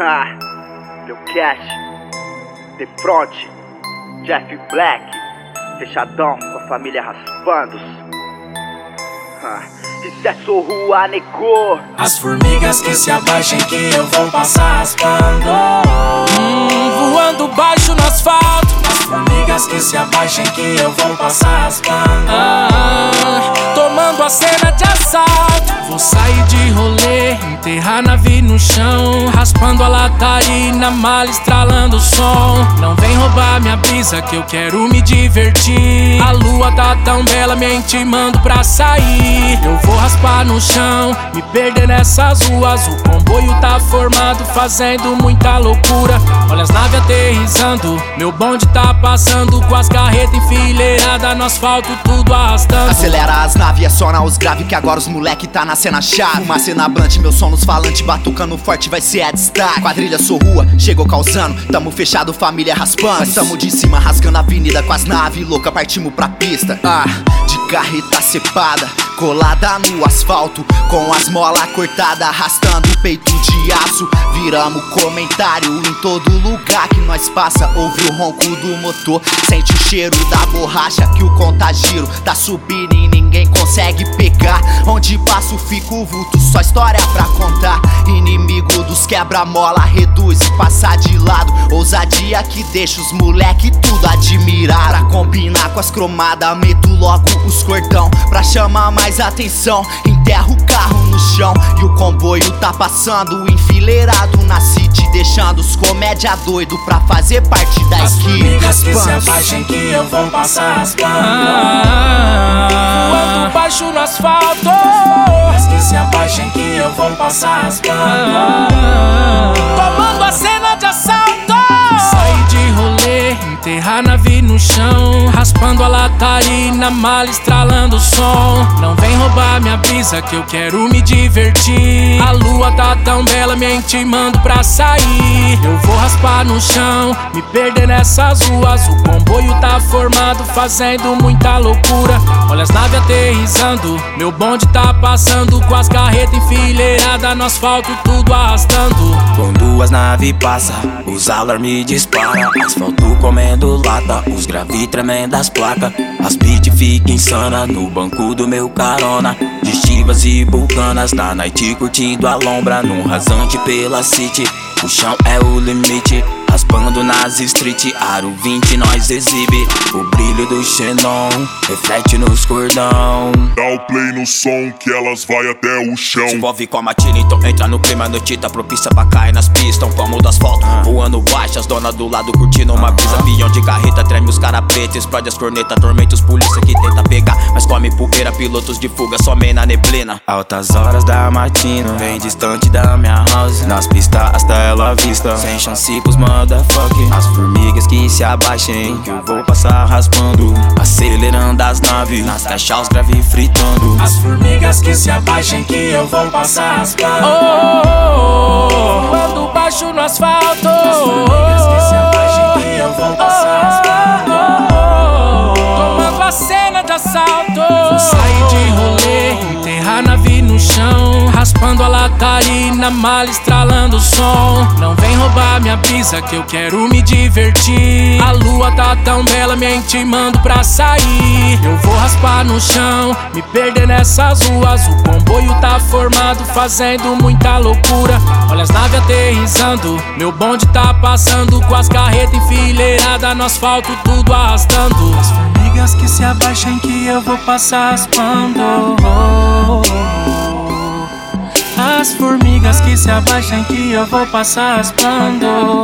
Ha, Lil Cash, The Front, Jeff Black, fechadão com a família raspando. Ha, isso é sorrua, negou. As formigas que se abaixem que eu vou passar raspando. Hum, voando baixo no asfalto. As formigas que se abaixem que eu vou passar raspando. Ah, tomando a cena de assalto. Vou sair enterrar nave no chão. Raspando a latarina, mala estralando o som. Não vem roubar minha brisa que eu quero me divertir. A lua tá tão bela, me intimando pra sair. Eu vou raspar no chão, me perder nessas ruas. O comboio tá formado, fazendo muita loucura. Olha as naves aterrissando, meu bonde tá passando com as carretas enfileiradas no asfalto, tudo arrastando. Acelera as naves, é só na os grave que agora os moleque tá na cena chave. Uma cena brante, meu som nos falante, batucando forte vai ser a destaque. Quadrilha sou rua, chegou causando, tamo fechado, família raspando. Nós tamo de cima, rasgando a avenida com as naves louca, partimos pra pista. Ah, de carreta cepada, colada no asfalto, com as molas cortadas, arrastando o peito de aço. Viramos comentário em todo lugar que nós passa. Ouve o ronco do motor, sente o cheiro da borracha que o contagiro tá subindo e ninguém consegue pegar. Onde passo fico vulto, só história pra contar. Inimigo dos quebra-mola, reduz e passa de lado. Ousadia que deixa os moleque tudo admirar. Combinar com as cromadas, meto logo os cordão. Pra chamar mais atenção, enterro o carro no chão. E o comboio tá passando enfileirado na city. Deixando os comédia doido pra fazer parte da As equipe. formigas que se abaixem que eu vou passar raspando. Ah, voando baixo no asfalto. As que se abaixem que eu vou passar raspando. Ah, tomando a cena de assalto. Sair de rolê, enterrar nave chão. Raspando a latarina, mala estralando o som. Não vem roubar minha brisa que eu quero me divertir. A lua tá tão bela, me intimando pra sair. Eu vou raspar no chão, me perder nessas ruas. O comboio tá formado, fazendo muita loucura. Olha as naves aterrissando, meu bonde tá passando com as carretas enfileiradas no asfalto, tudo arrastando. Com duas naves passa, os alarmes dispara Asfalto comendo lata, os gravi tremendas placas As beat fica insana no banco do meu carona Gestivas e vulcanas na night curtindo a lombra Num rasante pela city, o chão é o limite Raspando nas street, aro 20 nós exibe O brilho do xenon, reflete nos cordão Dá o play no som que elas vai até o chão. Se envolve com a matina, então entra no clima noite tá propícia pra cair nas pistas. Um palmo do asfalto, voando baixo, as donas do lado curtindo uma brisa. Pião de carreta, treme os cara preta, explode as cornetas, tormenta os polícia que tenta pegar. Mas come poeira, pilotos de fuga, some na neblina. Altas horas da matina, bem distante da minha house. Nas pistas, hasta ela vista, sem chance pros motherfucker. As formigas que se abaixem, que eu vou passar raspando. Acelerando as naves, nas caixas os grave fritando. As formigas que se abaixem que eu vou passar raspando. Oh, oh, oh, voando baixo no asfalto. Formigas que se abaixem que eu vou passar raspando. Tomando a cena de assalto. Vou sair de rolê, enterrar nave no chão. Raspando a latarina, mala estralando o som. Não vem roubar minha brisa que eu quero me divertir. A lua tá tão bela, me intimando pra sair. Eu vou raspar no chão, me perder nessas ruas. O comboio tá formado, fazendo muita loucura. Olha as naves aterrissando, meu bonde tá passando com as carretas enfileiradas no asfalto, tudo arrastando. As formigas que se abaixem que eu vou passar raspando as formigas que se abaixam que eu vou passar raspando.